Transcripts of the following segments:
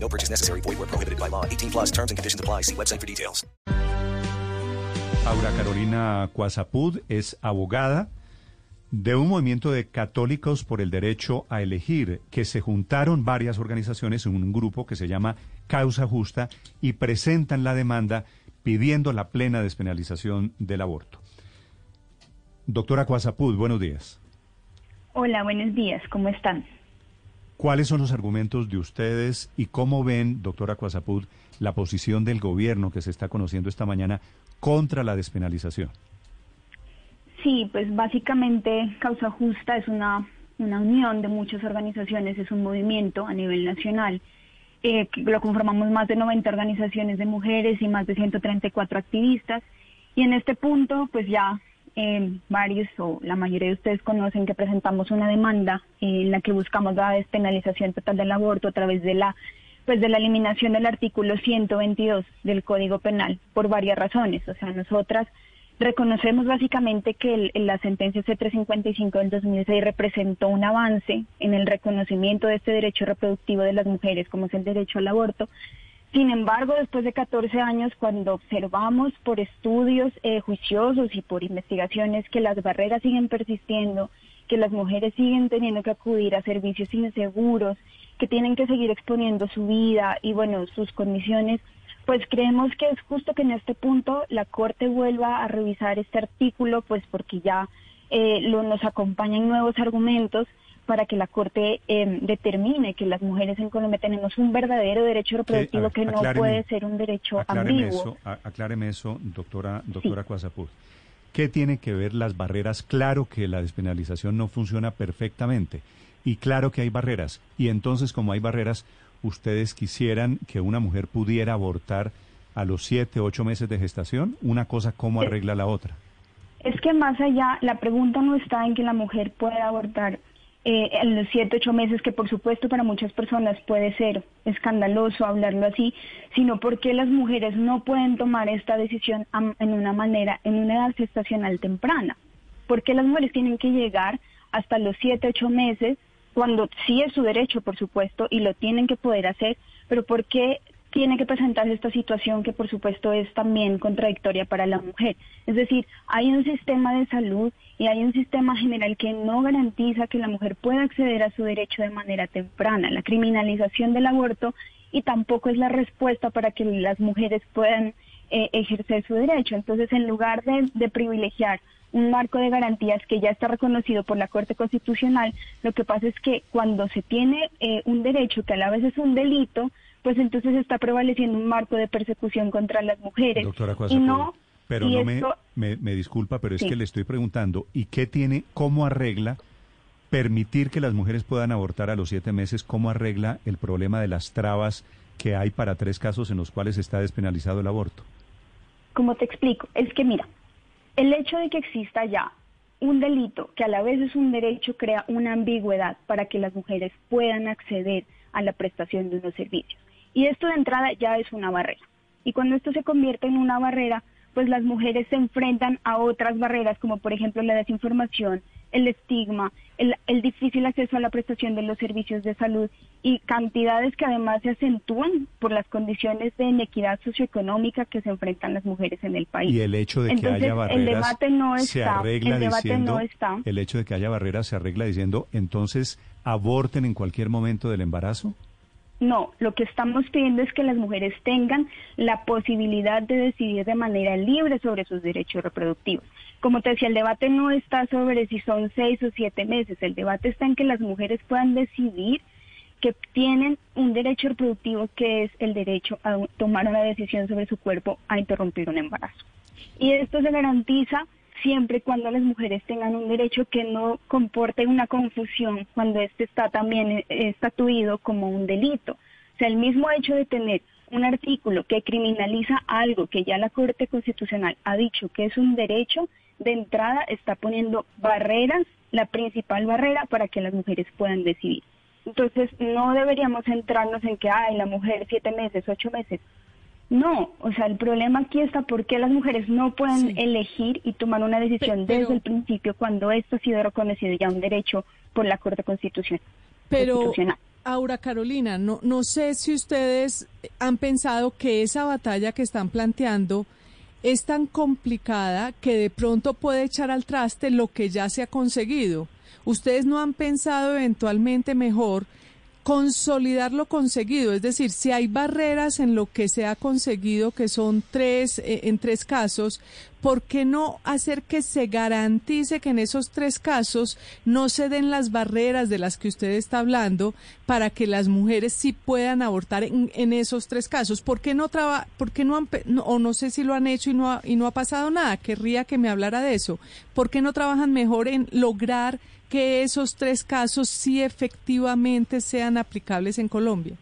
No purchase necessary. Void where prohibited by law. 18 plus terms and conditions apply. See website for details. Aura Carolina Cuazapud es abogada de un movimiento de católicos por el derecho a elegir, que se juntaron varias organizaciones en un grupo que se llama Causa Justa y presentan la demanda pidiendo la plena despenalización del aborto. Doctora Cuazapud, buenos días. Hola, buenos días, ¿cómo están? ¿Cuáles son los argumentos de ustedes y cómo ven, doctora Cuazapud, la posición del gobierno que se está conociendo esta mañana contra la despenalización? Sí, pues básicamente Causa Justa es una, una unión de muchas organizaciones, es un movimiento a nivel nacional. Eh, lo conformamos más de 90 organizaciones de mujeres y más de 134 activistas. Y en este punto, pues ya eh, varios o la mayoría de ustedes conocen que presentamos una demanda en la que buscamos la despenalización total del aborto a través de la pues de la eliminación del artículo 122 del Código Penal por varias razones. O sea, nosotras reconocemos básicamente que el, la sentencia C355 del 2006 representó un avance en el reconocimiento de este derecho reproductivo de las mujeres, como es el derecho al aborto. Sin embargo, después de 14 años, cuando observamos por estudios eh, juiciosos y por investigaciones que las barreras siguen persistiendo, que las mujeres siguen teniendo que acudir a servicios inseguros, que tienen que seguir exponiendo su vida y bueno, sus condiciones, pues creemos que es justo que en este punto la Corte vuelva a revisar este artículo, pues porque ya eh, lo, nos acompañan nuevos argumentos para que la Corte eh, determine que las mujeres en Colombia tenemos un verdadero derecho reproductivo que, no puede ser un derecho acláreme ambiguo. Eso, a, acláreme eso, doctora, doctora sí. ¿Qué tiene que ver las barreras? Claro que la despenalización no funciona perfectamente y claro que hay barreras. Y entonces, como hay barreras, ustedes quisieran que una mujer pudiera abortar a los siete, ocho meses de gestación. Una cosa, ¿cómo arregla la otra? Es que más allá, la pregunta no está en que la mujer pueda abortar eh, en los siete, ocho meses, que por supuesto para muchas personas puede ser escandaloso hablarlo así, sino porque las mujeres no pueden tomar esta decisión en una manera, en una edad gestacional temprana. Porque las mujeres tienen que llegar hasta los siete, ocho meses cuando sí es su derecho, por supuesto, y lo tienen que poder hacer, pero ¿por qué tiene que presentarse esta situación que por supuesto es también contradictoria para la mujer. Es decir, hay un sistema de salud y hay un sistema general que no garantiza que la mujer pueda acceder a su derecho de manera temprana. La criminalización del aborto y tampoco es la respuesta para que las mujeres puedan eh, ejercer su derecho. Entonces, en lugar de, de privilegiar un marco de garantías que ya está reconocido por la Corte Constitucional, lo que pasa es que cuando se tiene eh, un derecho que a la vez es un delito, pues entonces está prevaleciendo un marco de persecución contra las mujeres. Doctora y no, pero no me, me, disculpa, pero es que le estoy preguntando, ¿y qué tiene, cómo arregla permitir que las mujeres puedan abortar a los siete meses? ¿Cómo arregla el problema de las trabas que hay para tres casos en los cuales está despenalizado el aborto? Como te explico, es que mira, el hecho de que exista ya un delito que a la vez es un derecho crea una ambigüedad para que las mujeres puedan acceder a la prestación de unos servicios. Y esto de entrada ya es una barrera. Y cuando esto se convierte en una barrera, pues las mujeres se enfrentan a otras barreras, como por ejemplo la desinformación, el estigma, el, el, difícil acceso a la prestación de los servicios de salud y cantidades que además se acentúan por las condiciones de inequidad socioeconómica que se enfrentan las mujeres en el país. Y el hecho de que haya barreras el debate no está, se arregla el debate diciendo, no está. el hecho de que haya barreras se arregla diciendo entonces aborten en cualquier momento del embarazo. No, lo que estamos pidiendo es que las mujeres tengan la posibilidad de decidir de manera libre sobre sus derechos reproductivos. Como te decía, el debate no está sobre si son seis o siete meses, el debate está en que las mujeres puedan decidir que tienen un derecho reproductivo que es el derecho a tomar una decisión sobre su cuerpo a interrumpir un embarazo. Y esto se garantiza siempre y cuando las mujeres tengan un derecho que no comporte una confusión cuando este está también eh, estatuido como un delito. O sea, el mismo hecho de tener un artículo que criminaliza algo que ya la Corte Constitucional ha dicho que es un derecho, de entrada está poniendo barreras, la principal barrera para que las mujeres puedan decidir. Entonces, no deberíamos centrarnos en que, ay, la mujer siete meses, ocho meses. No, o sea, el problema aquí está porque las mujeres no pueden elegir y tomar una decisión desde el principio cuando esto ha sido reconocido ya un derecho por la Corte Constitucional. Pero, Aura Carolina, no, no sé si ustedes han pensado que esa batalla que están planteando es tan complicada que de pronto puede echar al traste lo que ya se ha conseguido. ¿Ustedes no han pensado eventualmente mejor consolidar lo conseguido? Es decir, si hay barreras en lo que se ha conseguido, que son tres, eh, en tres casos, ¿por qué no hacer que se garantice que en esos tres casos no se den las barreras de las que usted está hablando para que las mujeres sí puedan abortar en, esos tres casos? ¿Por qué no traba, por qué no han, o no sé si lo han hecho y no ha, y no ha pasado nada? Querría que me hablara de eso. ¿Por qué no trabajan mejor en lograr que esos tres casos sí efectivamente sean aplicables en Colombia?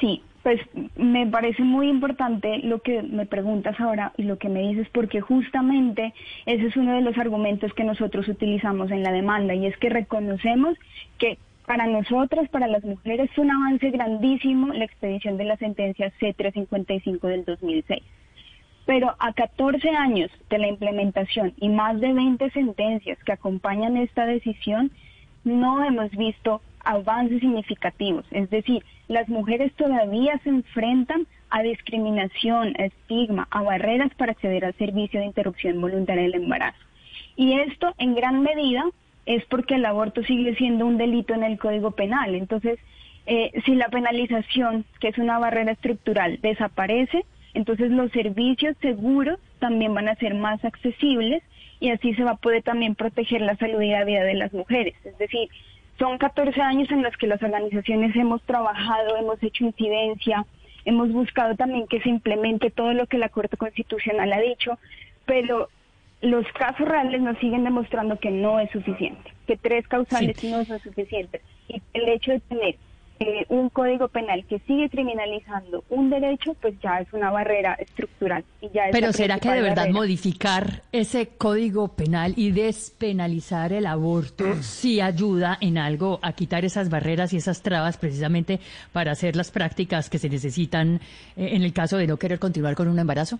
Sí, pues me parece muy importante lo que me preguntas ahora y lo que me dices, porque justamente ese es uno de los argumentos que nosotros utilizamos en la demanda y es que reconocemos que para nosotras, para las mujeres, es un avance grandísimo la expedición de la sentencia C355 del 2006. Pero a 14 años de la implementación y más de 20 sentencias que acompañan esta decisión, no hemos visto avances significativos. Es decir, las mujeres todavía se enfrentan a discriminación, a estigma, a barreras para acceder al servicio de interrupción voluntaria del embarazo. Y esto en gran medida es porque el aborto sigue siendo un delito en el Código Penal. Entonces, eh, si la penalización, que es una barrera estructural, desaparece, entonces los servicios seguros también van a ser más accesibles y así se va a poder también proteger la salud y la vida de las mujeres. Es decir, son 14 años en los que las organizaciones hemos trabajado, hemos hecho incidencia, hemos buscado también que se implemente todo lo que la Corte Constitucional ha dicho, pero los casos reales nos siguen demostrando que no es suficiente, que tres causales no son suficientes. Y el hecho de tener eh, un código penal que sigue criminalizando un derecho, pues ya es una barrera estructural. Y ya Pero ¿será que de verdad modificar ese código penal y despenalizar el aborto sí ayuda en algo a quitar esas barreras y esas trabas precisamente para hacer las prácticas que se necesitan eh, en el caso de no querer continuar con un embarazo?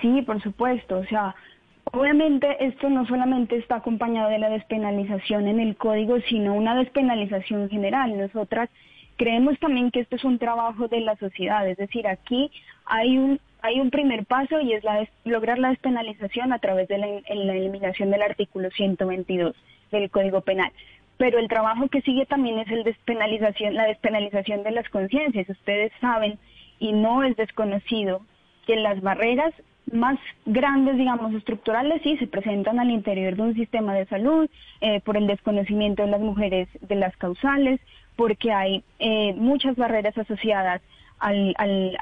Sí, por supuesto. O sea, Obviamente esto no solamente está acompañado de la despenalización en el código, sino una despenalización general. Nosotras creemos también que esto es un trabajo de la sociedad, es decir, aquí hay un hay un primer paso y es la lograr la despenalización a través de la, la eliminación del artículo 122 del Código Penal. Pero el trabajo que sigue también es el despenalización, la despenalización de las conciencias. Ustedes saben y no es desconocido que las barreras más grandes, digamos, estructurales, sí, se presentan al interior de un sistema de salud eh, por el desconocimiento de las mujeres de las causales, porque hay eh, muchas barreras asociadas al, al,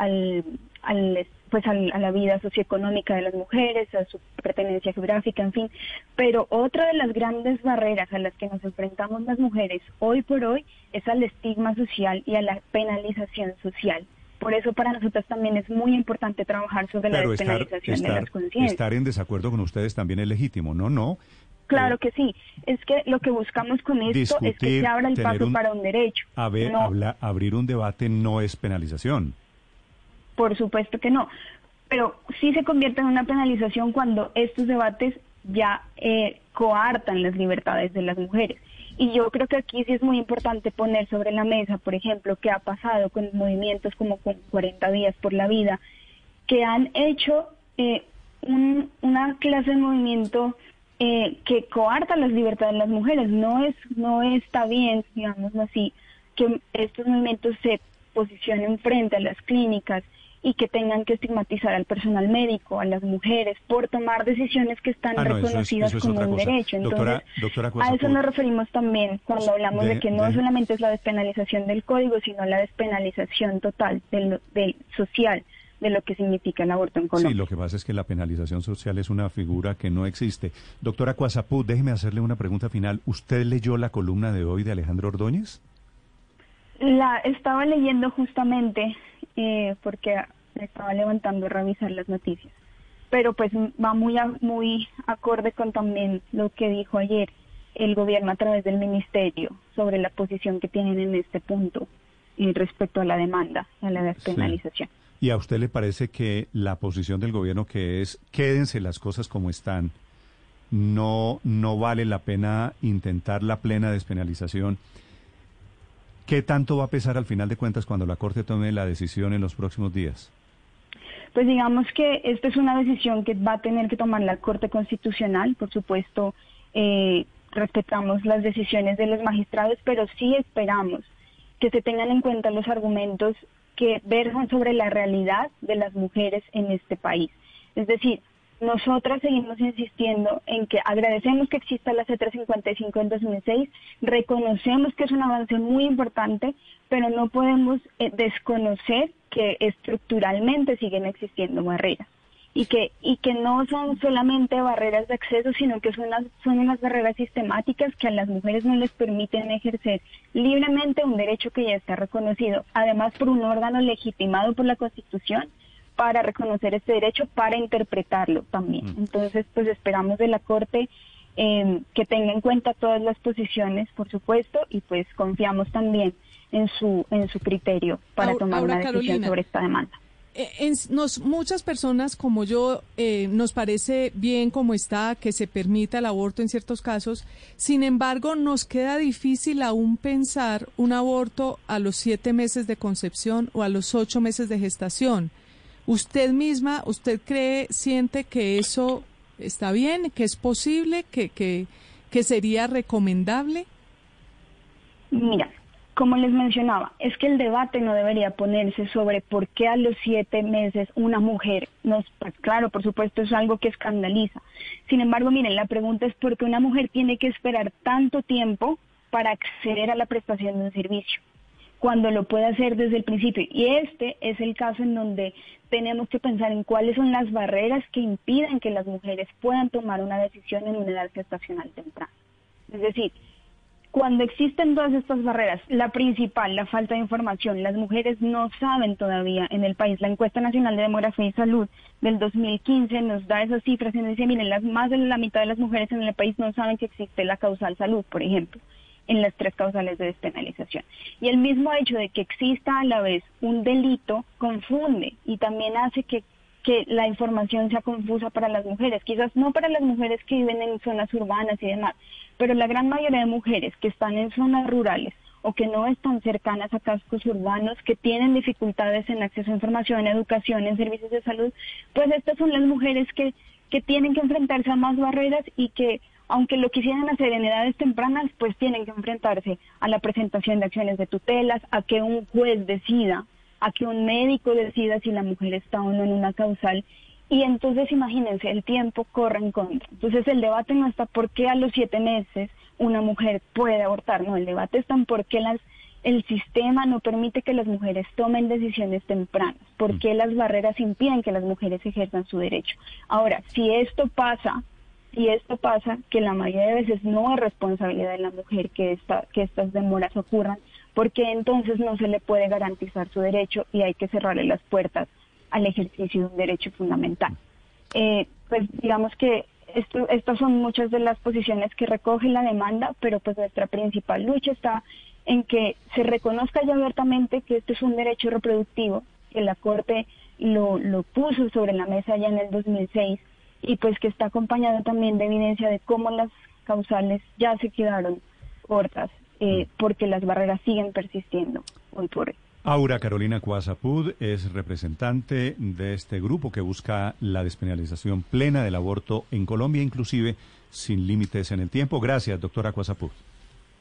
al, pues a la vida socioeconómica de las mujeres, a su pertenencia geográfica, en fin. Pero otra de las grandes barreras a las que nos enfrentamos las mujeres hoy por hoy es al estigma social y a la penalización social. Por eso para nosotros también es muy importante trabajar sobre la despenalización de las conciencias. Estar en desacuerdo con ustedes también es legítimo, ¿no? No. Claro eh, que sí. Es que lo que buscamos con esto es que se abra el paso para un derecho. A ver, abrir un debate no es penalización. Por supuesto que no. Pero sí se convierte en una penalización cuando estos debates ya eh, coartan las libertades de las mujeres. Y yo creo que aquí sí es muy importante poner sobre la mesa, por ejemplo, qué ha pasado con movimientos como con 40 días por la vida, que han hecho eh, una clase de movimiento eh, que coarta las libertades de las mujeres. No es, no está bien, digamos así, que estos movimientos se posicionen frente a las clínicas y que tengan que estigmatizar al personal médico, a las mujeres, por tomar decisiones que están ah, reconocidas como un derecho. Entonces, a eso nos referimos también cuando hablamos de, que no solamente es la despenalización del código, sino la despenalización total del, del social de lo que significa el aborto en Colombia. Sí, lo que pasa es que la penalización social es una figura que no existe. Doctora Cuazapú, déjeme hacerle una pregunta final. ¿Usted leyó la columna de hoy de Alejandro Ordóñez? La estaba leyendo justamente eh, porque estaba levantando a revisar las noticias. Pero pues va muy, muy acorde con también lo que dijo ayer el gobierno a través del ministerio sobre la posición que tienen en este punto y respecto a la demanda, a la despenalización. ¿Y a usted le parece que la posición del gobierno que es quédense las cosas como están, no, no vale la pena intentar la plena despenalización? ¿Qué tanto va a pesar al final de cuentas cuando la Corte tome la decisión en los próximos días? Pues digamos que esta es una decisión que va a tener que tomar la Corte Constitucional. Por supuesto, eh, respetamos las decisiones de los magistrados, pero sí esperamos que se tengan en cuenta los argumentos que versan sobre la realidad de las mujeres en este país. Es decir, nosotras seguimos insistiendo en que agradecemos que exista la C355 en 2006, reconocemos que es un avance muy importante, pero no podemos eh, desconocer que estructuralmente siguen existiendo barreras y que y que no son solamente barreras de acceso, sino que son son unas barreras sistemáticas que a las mujeres no les permiten ejercer libremente un derecho que ya está reconocido, además por un órgano legitimado por la Constitución para reconocer este derecho, para interpretarlo también. Mm. Entonces, pues esperamos de la Corte eh, que tenga en cuenta todas las posiciones, por supuesto, y pues confiamos también en su en su criterio para tomar una decisión sobre esta demanda. Eh, en, nos, muchas personas como yo eh, nos parece bien como está que se permita el aborto en ciertos casos. Sin embargo, nos queda difícil aún pensar un aborto a los siete meses de concepción o a los ocho meses de gestación. ¿Usted misma, usted cree, siente que eso está bien, que es posible, que, que, que sería recomendable? Mira, como les mencionaba, es que el debate no debería ponerse sobre por qué a los siete meses una mujer, nos, pues claro, por supuesto es algo que escandaliza. Sin embargo, miren, la pregunta es por qué una mujer tiene que esperar tanto tiempo para acceder a la prestación de un servicio, cuando lo puede hacer desde el principio. Y este es el caso en donde tenemos que pensar en cuáles son las barreras que impiden que las mujeres puedan tomar una decisión en una edad gestacional temprana. Es decir, cuando existen todas estas barreras, la principal, la falta de información, las mujeres no saben todavía en el país. La encuesta nacional de demografía y salud del 2015 nos da esas cifras y nos dice, miren, las, más de la mitad de las mujeres en el país no saben que existe la causal salud, por ejemplo, en las tres causales de despenalización. Y el mismo hecho de que exista a la vez un delito confunde y también hace que que la información sea confusa para las mujeres, quizás no para las mujeres que viven en zonas urbanas y demás, pero la gran mayoría de mujeres que están en zonas rurales o que no están cercanas a cascos urbanos, que tienen dificultades en acceso a información, en educación, en servicios de salud, pues estas son las mujeres que, que tienen que enfrentarse a más barreras y que aunque lo quisieran hacer en edades tempranas, pues tienen que enfrentarse a la presentación de acciones de tutelas, a que un juez decida a que un médico decida si la mujer está o no en una causal. Y entonces imagínense, el tiempo corre en contra. Entonces el debate no está por qué a los siete meses una mujer puede abortar, no, el debate está en por qué las, el sistema no permite que las mujeres tomen decisiones tempranas, por mm. qué las barreras impiden que las mujeres ejerzan su derecho. Ahora, si esto pasa, si esto pasa, que la mayoría de veces no es responsabilidad de la mujer que, esta, que estas demoras ocurran, porque entonces no se le puede garantizar su derecho y hay que cerrarle las puertas al ejercicio de un derecho fundamental. Eh, pues digamos que esto, estas son muchas de las posiciones que recoge la demanda, pero pues nuestra principal lucha está en que se reconozca ya abiertamente que este es un derecho reproductivo, que la Corte lo, lo puso sobre la mesa ya en el 2006 y pues que está acompañado también de evidencia de cómo las causales ya se quedaron cortas eh, porque las barreras siguen persistiendo hoy por hoy. Aura Carolina Cuasapud es representante de este grupo que busca la despenalización plena del aborto en Colombia, inclusive sin límites en el tiempo. Gracias, doctora Cuasapud.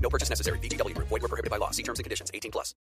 No purchase necessary. BGW. Void were prohibited by law. See terms and conditions. 18 plus.